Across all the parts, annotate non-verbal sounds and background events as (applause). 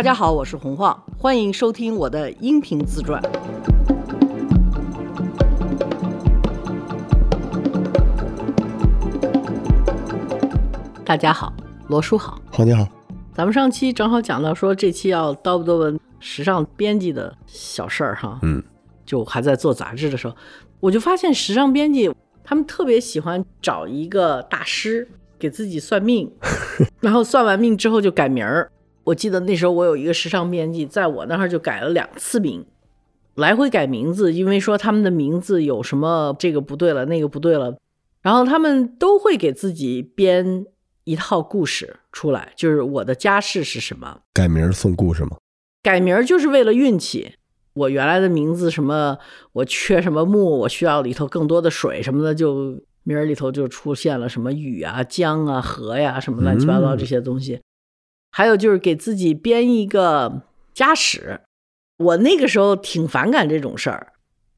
大家好，我是洪晃，欢迎收听我的音频自传。大家好，罗叔好，好你好，咱们上期正好讲到说这期要叨不叨文时尚编辑的小事儿哈，嗯，就还在做杂志的时候，我就发现时尚编辑他们特别喜欢找一个大师给自己算命，(laughs) 然后算完命之后就改名儿。我记得那时候我有一个时尚编辑，在我那儿就改了两次名，来回改名字，因为说他们的名字有什么这个不对了，那个不对了，然后他们都会给自己编一套故事出来，就是我的家世是什么，改名儿送故事吗？改名儿就是为了运气。我原来的名字什么，我缺什么木，我需要里头更多的水什么的，就名儿里头就出现了什么雨啊、江啊、河呀什么乱七八糟这些东西。还有就是给自己编一个家史，我那个时候挺反感这种事儿，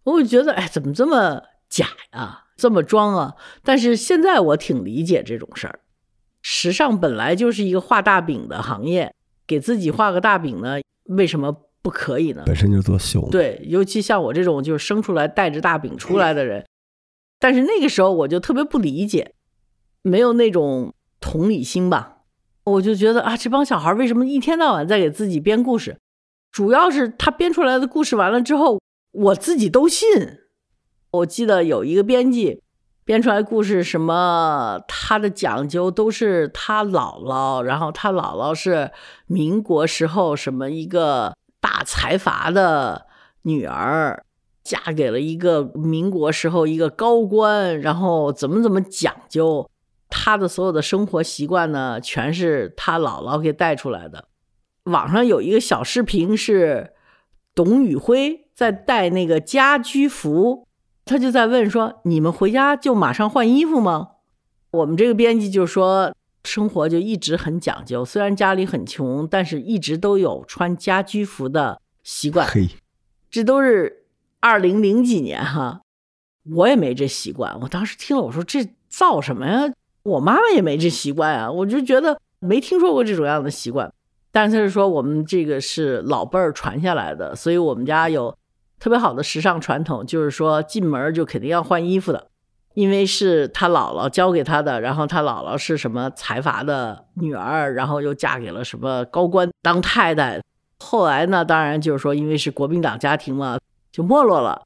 我就觉得哎，怎么这么假呀，这么装啊？但是现在我挺理解这种事儿。时尚本来就是一个画大饼的行业，给自己画个大饼呢，为什么不可以呢？本身就做秀，对，尤其像我这种就是生出来带着大饼出来的人，但是那个时候我就特别不理解，没有那种同理心吧。我就觉得啊，这帮小孩为什么一天到晚在给自己编故事？主要是他编出来的故事完了之后，我自己都信。我记得有一个编辑编出来故事，什么他的讲究都是他姥姥，然后他姥姥是民国时候什么一个大财阀的女儿，嫁给了一个民国时候一个高官，然后怎么怎么讲究。他的所有的生活习惯呢，全是他姥姥给带出来的。网上有一个小视频，是董宇辉在带那个家居服，他就在问说：“你们回家就马上换衣服吗？”我们这个编辑就说：“生活就一直很讲究，虽然家里很穷，但是一直都有穿家居服的习惯。”嘿，这都是二零零几年哈，我也没这习惯。我当时听了，我说：“这造什么呀？”我妈妈也没这习惯啊，我就觉得没听说过这种样的习惯。但是他是说我们这个是老辈儿传下来的，所以我们家有特别好的时尚传统，就是说进门就肯定要换衣服的，因为是他姥姥教给他的。然后他姥姥是什么财阀的女儿，然后又嫁给了什么高官当太太。后来呢，当然就是说因为是国民党家庭嘛，就没落了。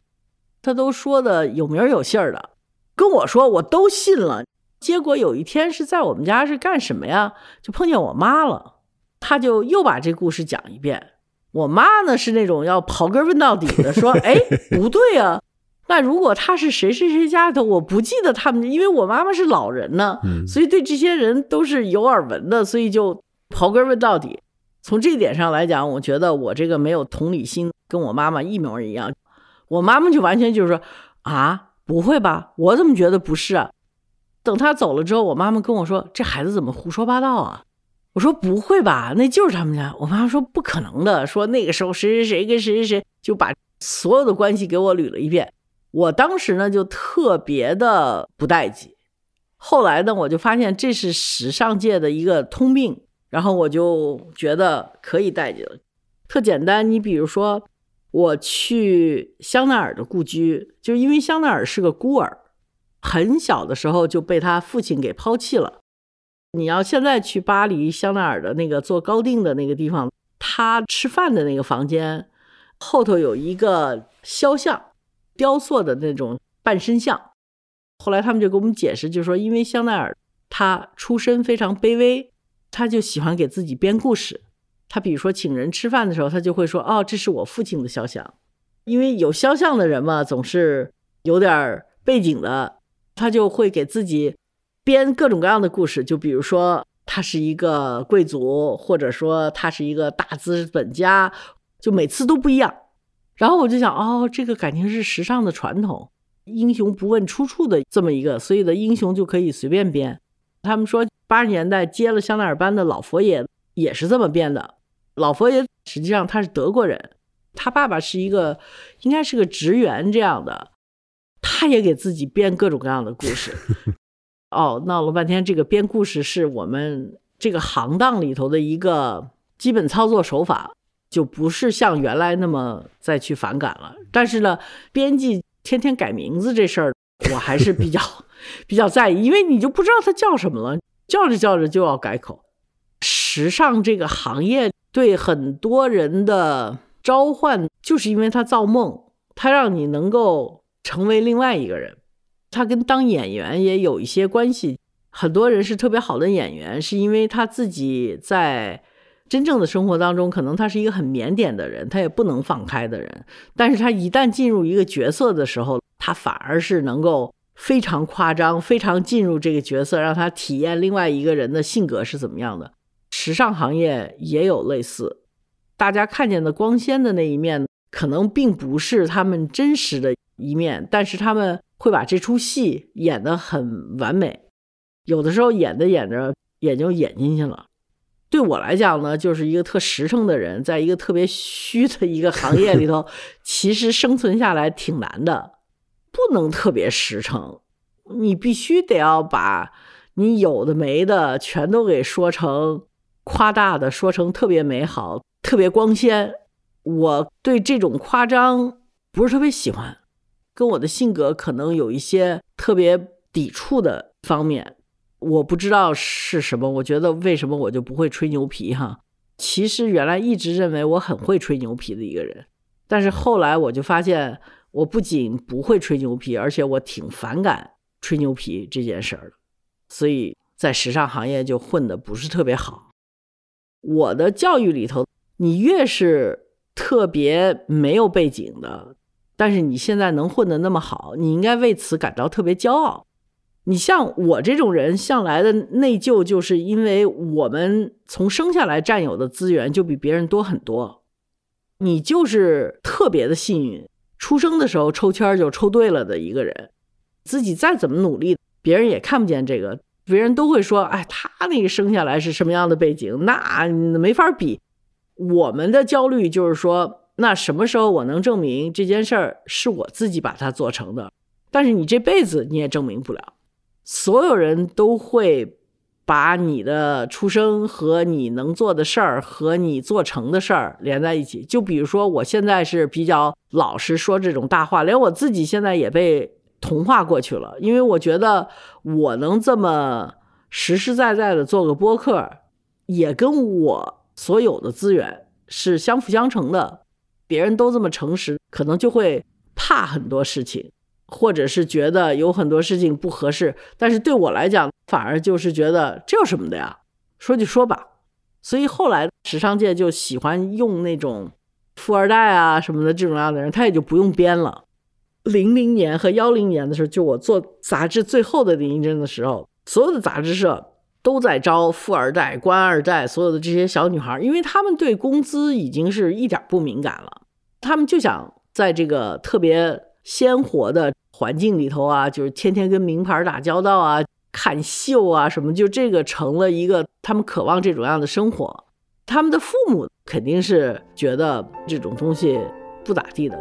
他都说的有名有姓的，跟我说我都信了。结果有一天是在我们家是干什么呀？就碰见我妈了，她就又把这故事讲一遍。我妈呢是那种要刨根问到底的，说：(laughs) “哎，不对啊，那如果他是谁谁谁家的，我不记得他们，因为我妈妈是老人呢，所以对这些人都是有耳闻的，所以就刨根问到底。从这点上来讲，我觉得我这个没有同理心，跟我妈妈一模一样。我妈妈就完全就是说：啊，不会吧？我怎么觉得不是啊？”等他走了之后，我妈妈跟我说：“这孩子怎么胡说八道啊？”我说：“不会吧，那就是他们家。”我妈妈说：“不可能的，说那个时候谁谁谁跟谁谁谁就把所有的关系给我捋了一遍。”我当时呢就特别的不待见。后来呢，我就发现这是时尚界的一个通病，然后我就觉得可以待见了。特简单，你比如说我去香奈儿的故居，就是因为香奈儿是个孤儿。很小的时候就被他父亲给抛弃了。你要现在去巴黎香奈儿的那个做高定的那个地方，他吃饭的那个房间后头有一个肖像，雕塑的那种半身像。后来他们就给我们解释，就说因为香奈儿他出身非常卑微，他就喜欢给自己编故事。他比如说请人吃饭的时候，他就会说：“哦，这是我父亲的肖像。”因为有肖像的人嘛，总是有点背景的。他就会给自己编各种各样的故事，就比如说他是一个贵族，或者说他是一个大资本家，就每次都不一样。然后我就想，哦，这个感情是时尚的传统，英雄不问出处的这么一个，所以的英雄就可以随便编。他们说八十年代接了香奈儿班的老佛爷也是这么编的。老佛爷实际上他是德国人，他爸爸是一个应该是个职员这样的。他也给自己编各种各样的故事，哦，闹了半天，这个编故事是我们这个行当里头的一个基本操作手法就不是像原来那么再去反感了。但是呢，编辑天天改名字这事儿，我还是比较 (laughs) 比较在意，因为你就不知道他叫什么了，叫着叫着就要改口。时尚这个行业对很多人的召唤，就是因为他造梦，他让你能够成为另外一个人。他跟当演员也有一些关系。很多人是特别好的演员，是因为他自己在真正的生活当中，可能他是一个很腼腆的人，他也不能放开的人。但是他一旦进入一个角色的时候，他反而是能够非常夸张，非常进入这个角色，让他体验另外一个人的性格是怎么样的。时尚行业也有类似，大家看见的光鲜的那一面，可能并不是他们真实的一面，但是他们会把这出戏演得很完美。有的时候演着演着眼就演进去了。对我来讲呢，就是一个特实诚的人，在一个特别虚的一个行业里头，(laughs) 其实生存下来挺难的，不能特别实诚，你必须得要把你有的没的全都给说成夸大的，说成特别美好、特别光鲜。我对这种夸张不是特别喜欢，跟我的性格可能有一些特别抵触的方面。我不知道是什么，我觉得为什么我就不会吹牛皮哈？其实原来一直认为我很会吹牛皮的一个人，但是后来我就发现，我不仅不会吹牛皮，而且我挺反感吹牛皮这件事儿的，所以在时尚行业就混的不是特别好。我的教育里头，你越是特别没有背景的，但是你现在能混得那么好，你应该为此感到特别骄傲。你像我这种人，向来的内疚，就是因为我们从生下来占有的资源就比别人多很多。你就是特别的幸运，出生的时候抽签就抽对了的一个人。自己再怎么努力，别人也看不见这个，别人都会说：“哎，他那个生下来是什么样的背景，那没法比。”我们的焦虑就是说，那什么时候我能证明这件事儿是我自己把它做成的？但是你这辈子你也证明不了。所有人都会把你的出生和你能做的事儿和你做成的事儿连在一起。就比如说，我现在是比较老实说这种大话，连我自己现在也被同化过去了。因为我觉得我能这么实实在在的做个播客，也跟我所有的资源是相辅相成的。别人都这么诚实，可能就会怕很多事情。或者是觉得有很多事情不合适，但是对我来讲，反而就是觉得这有什么的呀？说就说吧。所以后来时尚界就喜欢用那种富二代啊什么的这种样的人，他也就不用编了。零零年和幺零年的时候，就我做杂志最后的林一针的时候，所有的杂志社都在招富二代、官二代，所有的这些小女孩，因为他们对工资已经是一点不敏感了，他们就想在这个特别。鲜活的环境里头啊，就是天天跟名牌打交道啊，看秀啊什么，就这个成了一个他们渴望这种样的生活。他们的父母肯定是觉得这种东西不咋地的。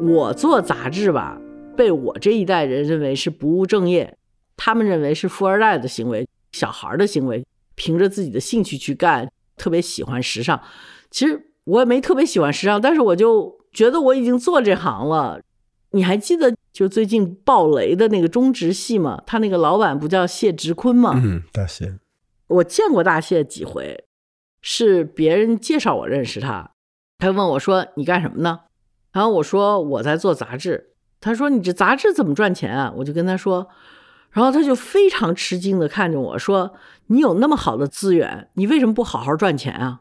我做杂志吧，被我这一代人认为是不务正业，他们认为是富二代的行为。小孩的行为，凭着自己的兴趣去干，特别喜欢时尚。其实我也没特别喜欢时尚，但是我就觉得我已经做这行了。你还记得就最近爆雷的那个中植系吗？他那个老板不叫谢植坤吗？嗯，大谢。我见过大谢几回，是别人介绍我认识他。他问我说：“你干什么呢？”然后我说：“我在做杂志。”他说：“你这杂志怎么赚钱啊？”我就跟他说。然后他就非常吃惊的看着我说：“你有那么好的资源，你为什么不好好赚钱啊？”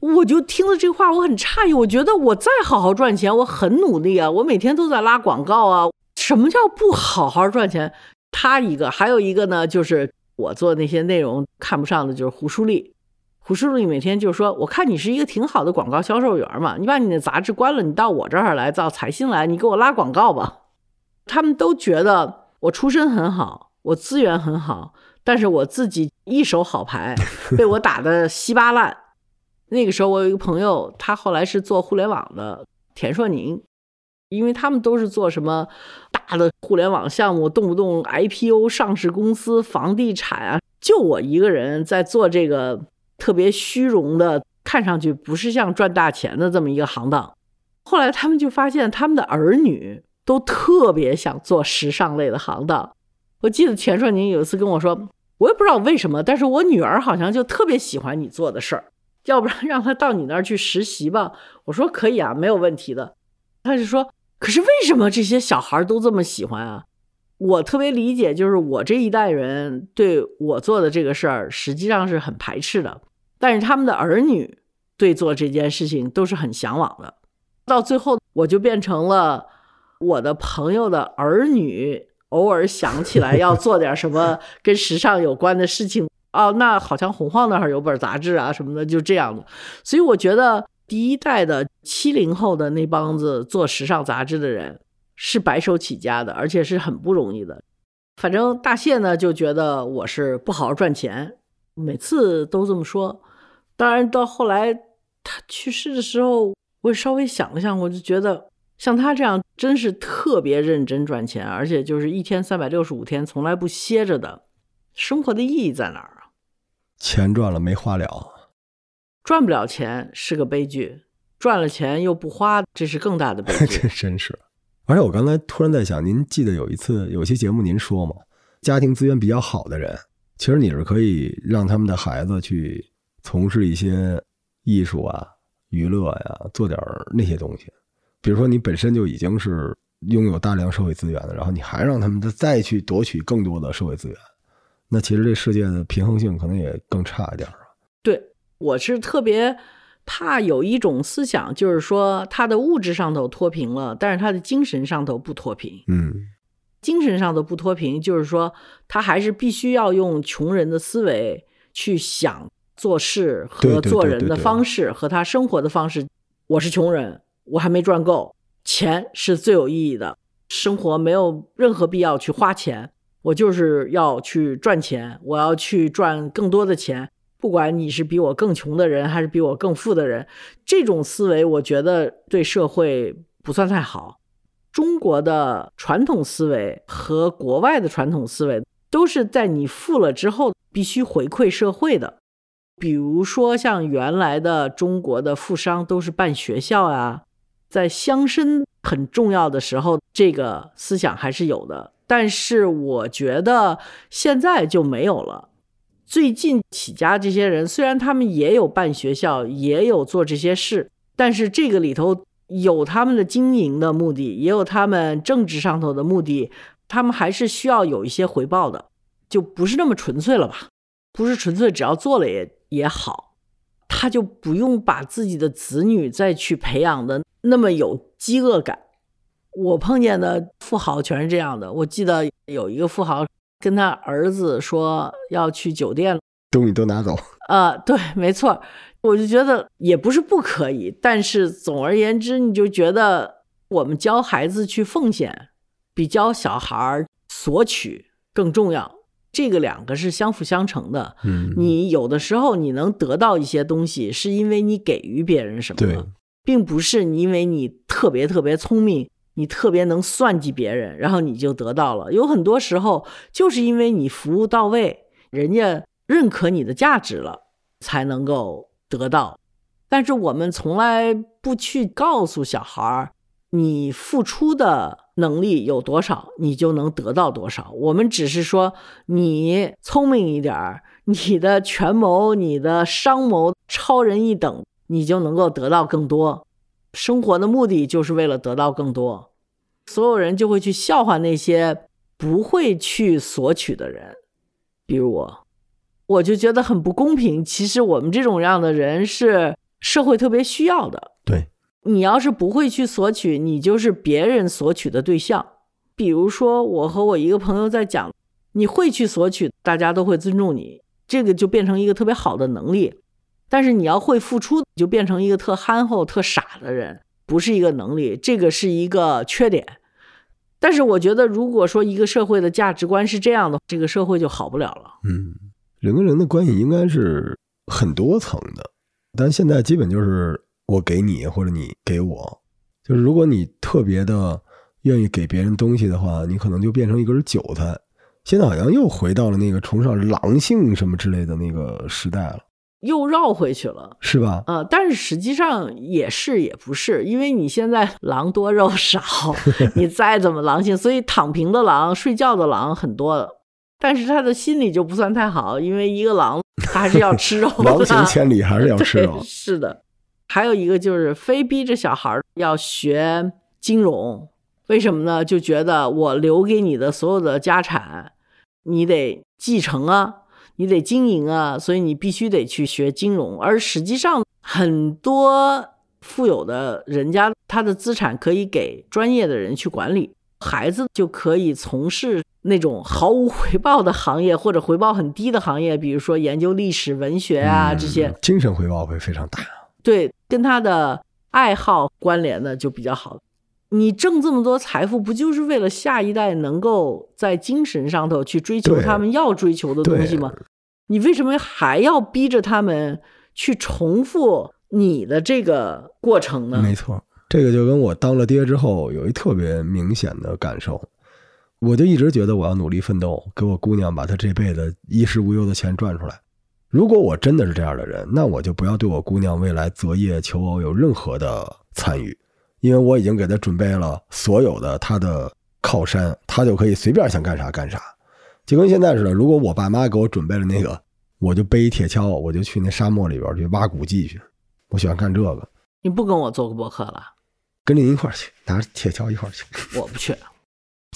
我就听了这话，我很诧异。我觉得我再好好赚钱，我很努力啊，我每天都在拉广告啊。什么叫不好好赚钱？他一个，还有一个呢，就是我做那些内容看不上的，就是胡舒丽。胡舒丽每天就说：“我看你是一个挺好的广告销售员嘛，你把你的杂志关了，你到我这儿来，到财新来，你给我拉广告吧。”他们都觉得。我出身很好，我资源很好，但是我自己一手好牌 (laughs) 被我打的稀巴烂。那个时候我有一个朋友，他后来是做互联网的，田硕宁，因为他们都是做什么大的互联网项目，动不动 IPO 上市公司、房地产啊，就我一个人在做这个特别虚荣的，看上去不是像赚大钱的这么一个行当。后来他们就发现，他们的儿女都特别想做时尚类的行当。我记得钱帅宁有一次跟我说，我也不知道为什么，但是我女儿好像就特别喜欢你做的事儿，要不然让她到你那儿去实习吧。我说可以啊，没有问题的。他就说。可是为什么这些小孩都这么喜欢啊？我特别理解，就是我这一代人对我做的这个事儿实际上是很排斥的，但是他们的儿女对做这件事情都是很向往的。到最后，我就变成了我的朋友的儿女偶尔想起来要做点什么 (laughs) 跟时尚有关的事情，哦，那好像洪晃那儿有本杂志啊什么的，就这样的。所以我觉得。第一代的七零后的那帮子做时尚杂志的人是白手起家的，而且是很不容易的。反正大谢呢就觉得我是不好好赚钱，每次都这么说。当然到后来他去世的时候，我也稍微想了想，我就觉得像他这样真是特别认真赚钱，而且就是一天三百六十五天从来不歇着的，生活的意义在哪儿啊？钱赚了没花了。赚不了钱是个悲剧，赚了钱又不花，这是更大的悲剧。(laughs) 这真是。而且我刚才突然在想，您记得有一次有期节目您说吗？家庭资源比较好的人，其实你是可以让他们的孩子去从事一些艺术啊、娱乐呀，做点那些东西。比如说你本身就已经是拥有大量社会资源的，然后你还让他们再去夺取更多的社会资源，那其实这世界的平衡性可能也更差一点啊。对。我是特别怕有一种思想，就是说他的物质上头脱贫了，但是他的精神上头不脱贫。嗯，精神上头不脱贫，就是说他还是必须要用穷人的思维去想做事和做人的方式和他生活的方式。我是穷人，我还没赚够，钱是最有意义的，生活没有任何必要去花钱，我就是要去赚钱，我要去赚更多的钱。不管你是比我更穷的人，还是比我更富的人，这种思维我觉得对社会不算太好。中国的传统思维和国外的传统思维都是在你富了之后必须回馈社会的。比如说，像原来的中国的富商都是办学校啊，在乡绅很重要的时候，这个思想还是有的。但是我觉得现在就没有了。最近起家这些人，虽然他们也有办学校，也有做这些事，但是这个里头有他们的经营的目的，也有他们政治上头的目的，他们还是需要有一些回报的，就不是那么纯粹了吧？不是纯粹，只要做了也也好，他就不用把自己的子女再去培养的那么有饥饿感。我碰见的富豪全是这样的，我记得有一个富豪。跟他儿子说要去酒店，东西都拿走。啊，对，没错，我就觉得也不是不可以，但是总而言之，你就觉得我们教孩子去奉献，比教小孩索取更重要。这个两个是相辅相成的。嗯，你有的时候你能得到一些东西，是因为你给予别人什么，并不是因为你特别特别聪明。你特别能算计别人，然后你就得到了。有很多时候，就是因为你服务到位，人家认可你的价值了，才能够得到。但是我们从来不去告诉小孩儿，你付出的能力有多少，你就能得到多少。我们只是说，你聪明一点儿，你的权谋、你的商谋超人一等，你就能够得到更多。生活的目的就是为了得到更多，所有人就会去笑话那些不会去索取的人，比如我，我就觉得很不公平。其实我们这种样的人是社会特别需要的。对，你要是不会去索取，你就是别人索取的对象。比如说，我和我一个朋友在讲，你会去索取，大家都会尊重你，这个就变成一个特别好的能力。但是你要会付出，就变成一个特憨厚、特傻的人，不是一个能力，这个是一个缺点。但是我觉得，如果说一个社会的价值观是这样的，这个社会就好不了了。嗯，人跟人的关系应该是很多层的，但现在基本就是我给你或者你给我，就是如果你特别的愿意给别人东西的话，你可能就变成一根韭菜。现在好像又回到了那个崇尚狼性什么之类的那个时代了，又绕回去了，是吧？呃，但是实际上也是也不是，因为你现在狼多肉少，(laughs) 你再怎么狼性，所以躺平的狼、睡觉的狼很多了。但是他的心理就不算太好，因为一个狼他 (laughs) (laughs) 还是要吃肉的，狼行千里还是要吃肉。是的，还有一个就是非逼着小孩要学金融，为什么呢？就觉得我留给你的所有的家产，你得继承啊，你得经营啊，所以你必须得去学金融。而实际上，很多富有的人家，他的资产可以给专业的人去管理。孩子就可以从事那种毫无回报的行业，或者回报很低的行业，比如说研究历史、文学啊这些，精神回报会非常大。对，跟他的爱好关联的就比较好。你挣这么多财富，不就是为了下一代能够在精神上头去追求他们要追求的东西吗？你为什么还要逼着他们去重复你的这个过程呢？没错。这个就跟我当了爹之后有一特别明显的感受，我就一直觉得我要努力奋斗，给我姑娘把她这辈子衣食无忧的钱赚出来。如果我真的是这样的人，那我就不要对我姑娘未来择业求偶有任何的参与，因为我已经给她准备了所有的她的靠山，她就可以随便想干啥干啥。就跟现在似的，如果我爸妈给我准备了那个，我就背一铁锹，我就去那沙漠里边去挖古迹去。我喜欢干这个。你不跟我做个博客了？跟您一块儿去，拿着铁锹一块儿去。我不去，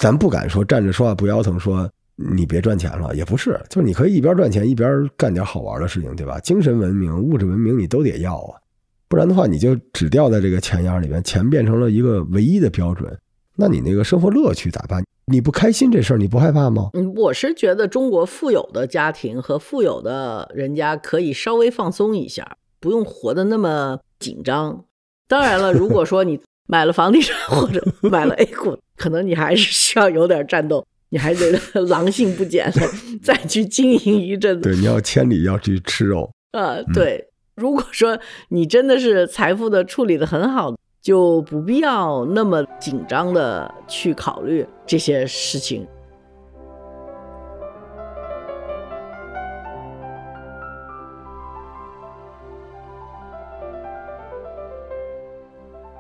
咱不敢说站着说话不腰疼，说你别赚钱了，也不是，就是你可以一边赚钱一边干点好玩的事情，对吧？精神文明、物质文明你都得要啊，不然的话你就只掉在这个钱眼里面，钱变成了一个唯一的标准，那你那个生活乐趣咋办？你不开心这事儿你不害怕吗？嗯，我是觉得中国富有的家庭和富有的人家可以稍微放松一下，不用活得那么紧张。当然了，如果说你。买了房地产或者买了 A 股，可能你还是需要有点战斗，你还得 (laughs) 狼性不减了 (laughs) 再去经营一阵子。对，你要千里要去吃肉。呃，对。如果说你真的是财富的处理的很好，就不必要那么紧张的去考虑这些事情。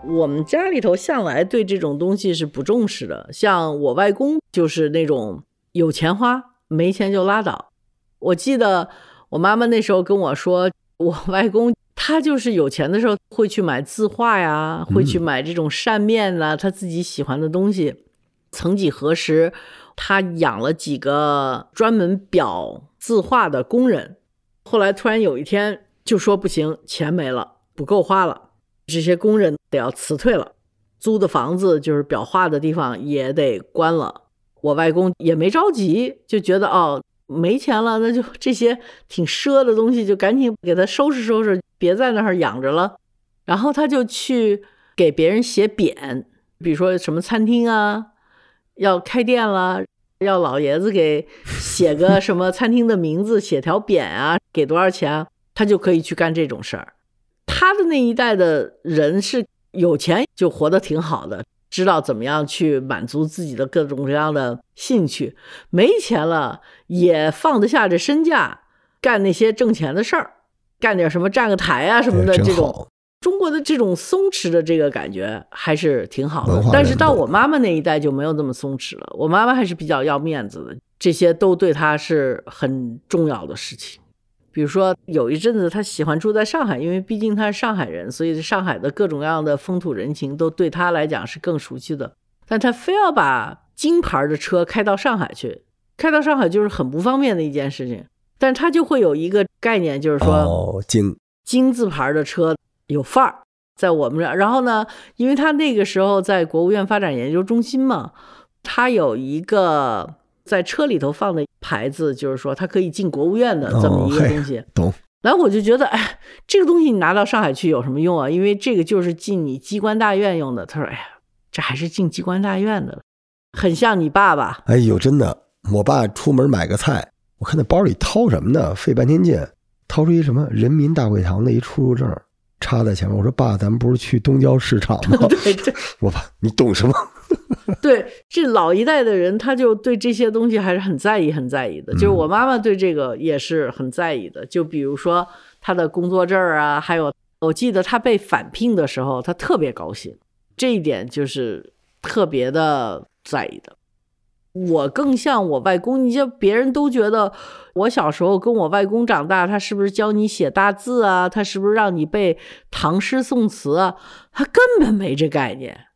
我们家里头向来对这种东西是不重视的，像我外公就是那种有钱花，没钱就拉倒。我记得我妈妈那时候跟我说，我外公他就是有钱的时候会去买字画呀，会去买这种扇面啊，他自己喜欢的东西。曾几何时，他养了几个专门裱字画的工人，后来突然有一天就说不行，钱没了，不够花了。这些工人得要辞退了，租的房子就是裱画的地方也得关了。我外公也没着急，就觉得哦没钱了，那就 (laughs) 这些挺奢的东西就赶紧给他收拾收拾，别在那儿养着了。然后他就去给别人写匾，比如说什么餐厅啊要开店了，要老爷子给写个什么餐厅的名字，写条匾啊，给多少钱，他就可以去干这种事儿。他的那一代的人是有钱就活得挺好的，知道怎么样去满足自己的各种各样的兴趣。没钱了也放得下这身价，干那些挣钱的事儿，干点什么站个台啊什么的这种。中国的这种松弛的这个感觉还是挺好的。但是到我妈妈那一代就没有这么松弛了。我妈妈还是比较要面子的，这些都对她是很重要的事情。比如说，有一阵子他喜欢住在上海，因为毕竟他是上海人，所以上海的各种各样的风土人情都对他来讲是更熟悉的。但他非要把金牌的车开到上海去，开到上海就是很不方便的一件事情。但他就会有一个概念，就是说金金字牌的车有范儿，在我们这儿。然后呢，因为他那个时候在国务院发展研究中心嘛，他有一个。在车里头放的牌子，就是说它可以进国务院的这么一个东西。懂。然后我就觉得，哎，这个东西你拿到上海去有什么用啊？因为这个就是进你机关大院用的。他说，哎呀，这还是进机关大院的，很像你爸爸。哎呦，真的，我爸出门买个菜，我看那包里掏什么呢？费半天劲，掏出一什么人民大会堂的一出入证，插在前面，我说爸，咱们不是去东郊市场吗？(laughs) 对对我爸，你懂什么？(laughs) 对，这老一代的人，他就对这些东西还是很在意、很在意的。就是我妈妈对这个也是很在意的。就比如说她的工作证啊，还有我记得她被返聘的时候，她特别高兴，这一点就是特别的在意的。我更像我外公，你就别人都觉得我小时候跟我外公长大，他是不是教你写大字啊？他是不是让你背唐诗宋词啊？他根本没这概念。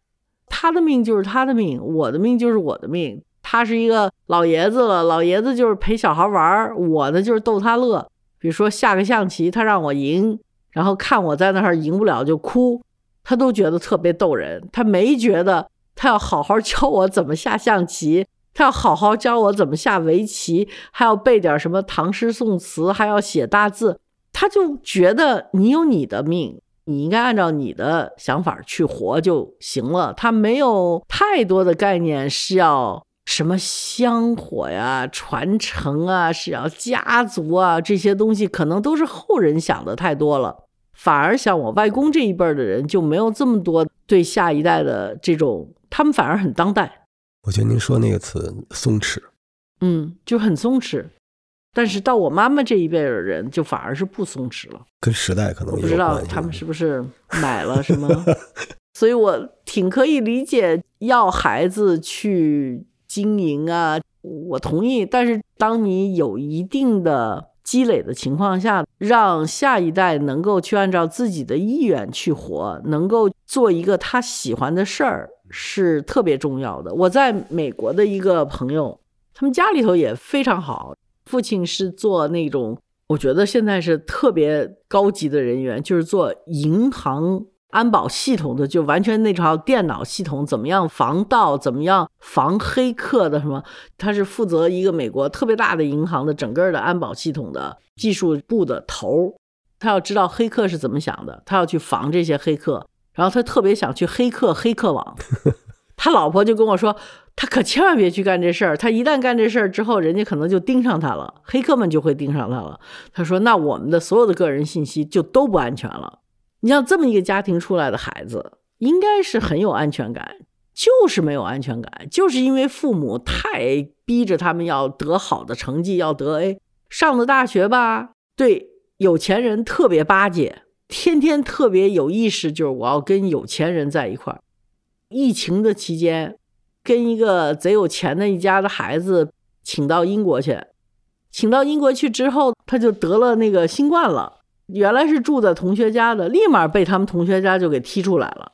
他的命就是他的命，我的命就是我的命。他是一个老爷子了，老爷子就是陪小孩玩儿，我呢就是逗他乐。比如说下个象棋，他让我赢，然后看我在那儿赢不了就哭，他都觉得特别逗人。他没觉得他要好好教我怎么下象棋，他要好好教我怎么下围棋，还要背点什么唐诗宋词，还要写大字。他就觉得你有你的命。你应该按照你的想法去活就行了。他没有太多的概念是要什么香火呀、传承啊，是要家族啊这些东西，可能都是后人想的太多了。反而像我外公这一辈的人就没有这么多对下一代的这种，他们反而很当代。我觉得您说那个词松弛，嗯，就很松弛。但是到我妈妈这一辈的人，就反而是不松弛了。跟时代可能我不知道他们是不是买了什么，所以我挺可以理解要孩子去经营啊，我同意。但是当你有一定的积累的情况下，让下一代能够去按照自己的意愿去活，能够做一个他喜欢的事儿，是特别重要的。我在美国的一个朋友，他们家里头也非常好。父亲是做那种，我觉得现在是特别高级的人员，就是做银行安保系统的，就完全那套电脑系统怎么样防盗，怎么样防黑客的什么，他是负责一个美国特别大的银行的整个的安保系统的技术部的头他要知道黑客是怎么想的，他要去防这些黑客，然后他特别想去黑客黑客网。(laughs) 他老婆就跟我说。他可千万别去干这事儿，他一旦干这事儿之后，人家可能就盯上他了，黑客们就会盯上他了。他说：“那我们的所有的个人信息就都不安全了。”你像这么一个家庭出来的孩子，应该是很有安全感，就是没有安全感，就是因为父母太逼着他们要得好的成绩，要得 A，上了大学吧，对有钱人特别巴结，天天特别有意识，就是我要跟有钱人在一块儿。疫情的期间。跟一个贼有钱的一家的孩子请到英国去，请到英国去之后，他就得了那个新冠了。原来是住在同学家的，立马被他们同学家就给踢出来了。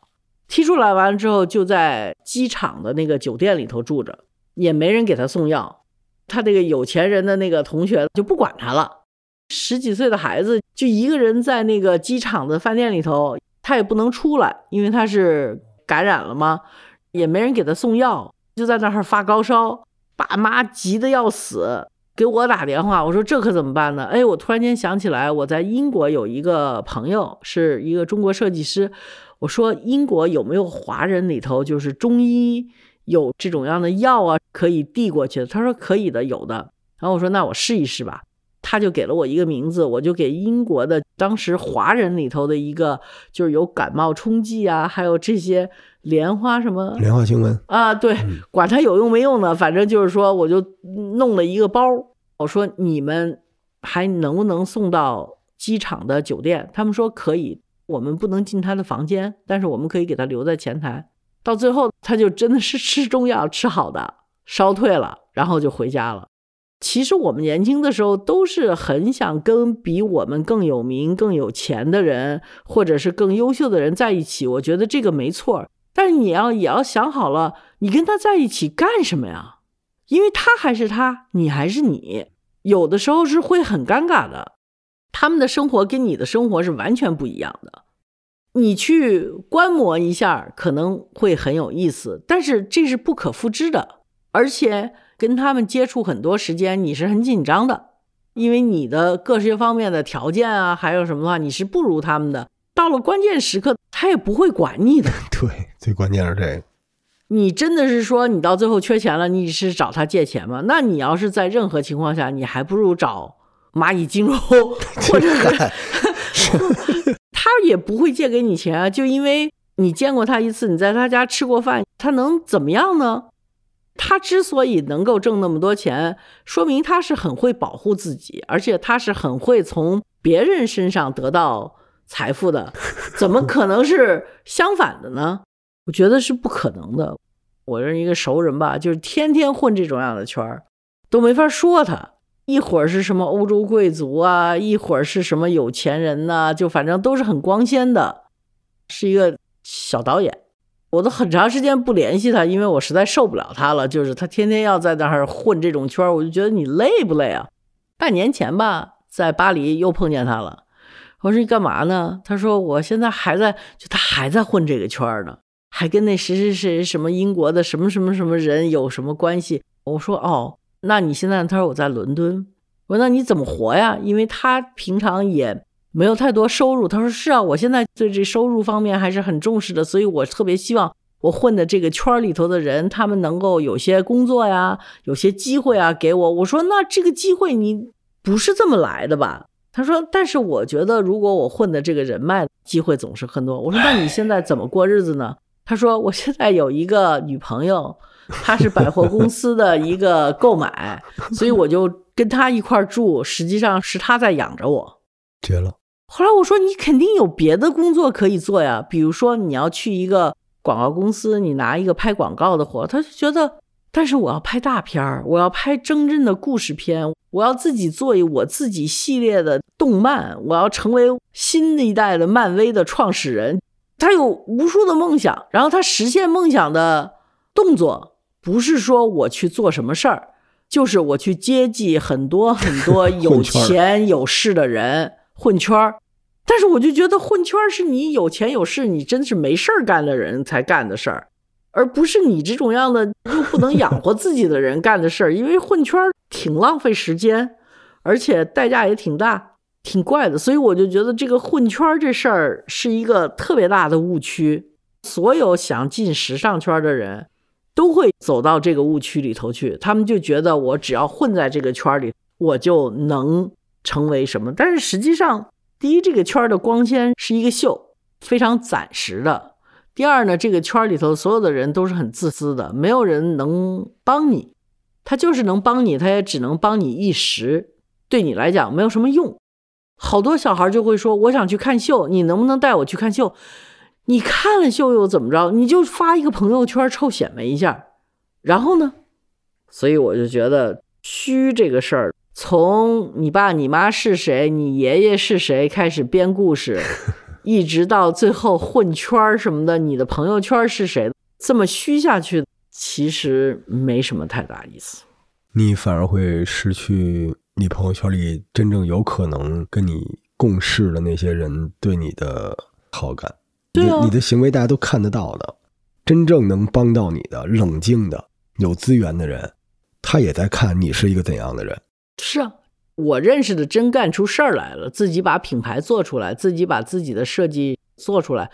踢出来完了之后，就在机场的那个酒店里头住着，也没人给他送药。他这个有钱人的那个同学就不管他了。十几岁的孩子就一个人在那个机场的饭店里头，他也不能出来，因为他是感染了吗？也没人给他送药，就在那儿发高烧，爸妈急得要死，给我打电话。我说这可怎么办呢？哎，我突然间想起来，我在英国有一个朋友是一个中国设计师。我说英国有没有华人里头就是中医有这种样的药啊，可以递过去的？他说可以的，有的。然后我说那我试一试吧。他就给了我一个名字，我就给英国的当时华人里头的一个，就是有感冒冲剂啊，还有这些莲花什么莲花清瘟啊，对，管它有用没用呢，反正就是说，我就弄了一个包，我说你们还能不能送到机场的酒店？他们说可以，我们不能进他的房间，但是我们可以给他留在前台。到最后，他就真的是吃中药吃好的，烧退了，然后就回家了。其实我们年轻的时候都是很想跟比我们更有名、更有钱的人，或者是更优秀的人在一起。我觉得这个没错，但是你要也要想好了，你跟他在一起干什么呀？因为他还是他，你还是你，有的时候是会很尴尬的。他们的生活跟你的生活是完全不一样的，你去观摩一下可能会很有意思，但是这是不可复制的，而且。跟他们接触很多时间，你是很紧张的，因为你的各些方面的条件啊，还有什么的话，你是不如他们的。到了关键时刻，他也不会管你的。(laughs) 对，最关键是这个。你真的是说，你到最后缺钱了，你是找他借钱吗？那你要是在任何情况下，你还不如找蚂蚁金融，或者是。(laughs) 他也不会借给你钱啊，就因为你见过他一次，你在他家吃过饭，他能怎么样呢？他之所以能够挣那么多钱，说明他是很会保护自己，而且他是很会从别人身上得到财富的。怎么可能是相反的呢？我觉得是不可能的。我认识一个熟人吧，就是天天混这种样的圈儿，都没法说他。一会儿是什么欧洲贵族啊，一会儿是什么有钱人呐，就反正都是很光鲜的，是一个小导演。我都很长时间不联系他，因为我实在受不了他了。就是他天天要在那儿混这种圈儿，我就觉得你累不累啊？半年前吧，在巴黎又碰见他了。我说你干嘛呢？他说我现在还在，就他还在混这个圈呢，还跟那谁谁谁什么英国的什么什么什么人有什么关系？我说哦。那你现在他说我在伦敦，我说那你怎么活呀？因为他平常也没有太多收入。他说是啊，我现在对这收入方面还是很重视的，所以我特别希望我混的这个圈里头的人，他们能够有些工作呀，有些机会啊给我。我说那这个机会你不是这么来的吧？他说，但是我觉得如果我混的这个人脉机会总是很多。我说那你现在怎么过日子呢？他说我现在有一个女朋友。她是百货公司的一个购买，所以我就跟她一块住。实际上是她在养着我，绝了。后来我说你肯定有别的工作可以做呀，比如说你要去一个广告公司，你拿一个拍广告的活。他就觉得，但是我要拍大片儿，我要拍真正的故事片，我要自己做一我自己系列的动漫，我要成为新一代的漫威的创始人。他有无数的梦想，然后他实现梦想的动作。不是说我去做什么事儿，就是我去接济很多很多 (laughs) 有钱有势的人混圈儿。但是我就觉得混圈儿是你有钱有势，你真是没事儿干的人才干的事儿，而不是你这种样的又不能养活自己的人干的事儿。因为混圈挺浪费时间，而且代价也挺大，挺怪的。所以我就觉得这个混圈这事儿是一个特别大的误区。所有想进时尚圈的人。都会走到这个误区里头去，他们就觉得我只要混在这个圈里，我就能成为什么。但是实际上，第一，这个圈的光鲜是一个秀，非常暂时的；第二呢，这个圈里头所有的人都是很自私的，没有人能帮你，他就是能帮你，他也只能帮你一时，对你来讲没有什么用。好多小孩就会说：“我想去看秀，你能不能带我去看秀？”你看了秀又怎么着？你就发一个朋友圈臭显摆一下，然后呢？所以我就觉得虚这个事儿，从你爸你妈是谁，你爷爷是谁开始编故事，一直到最后混圈什么的，你的朋友圈是谁，这么虚下去，其实没什么太大意思。你反而会失去你朋友圈里真正有可能跟你共事的那些人对你的好感。对你的行为大家都看得到的，真正能帮到你的、冷静的、有资源的人，他也在看你是一个怎样的人。是啊，我认识的真干出事儿来了，自己把品牌做出来，自己把自己的设计做出来，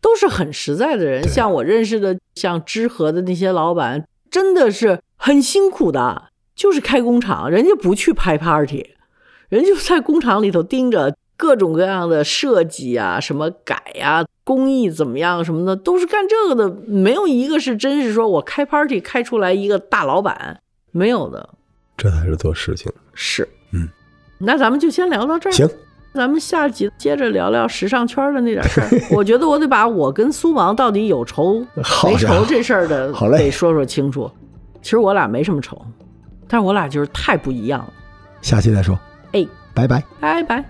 都是很实在的人。像我认识的，像知和的那些老板，真的是很辛苦的，就是开工厂，人家不去拍 party，人就在工厂里头盯着。各种各样的设计啊，什么改呀，工艺怎么样什么的，都是干这个的，没有一个是真是说我开 party 开出来一个大老板，没有的。这才是做事情。是，嗯，那咱们就先聊到这儿。行，咱们下集接着聊聊时尚圈的那点事儿。我觉得我得把我跟苏芒到底有仇 (laughs) 没仇这事儿的，得说说清楚。其实我俩没什么仇，但是我俩就是太不一样了。下期再说。哎，拜拜，拜拜。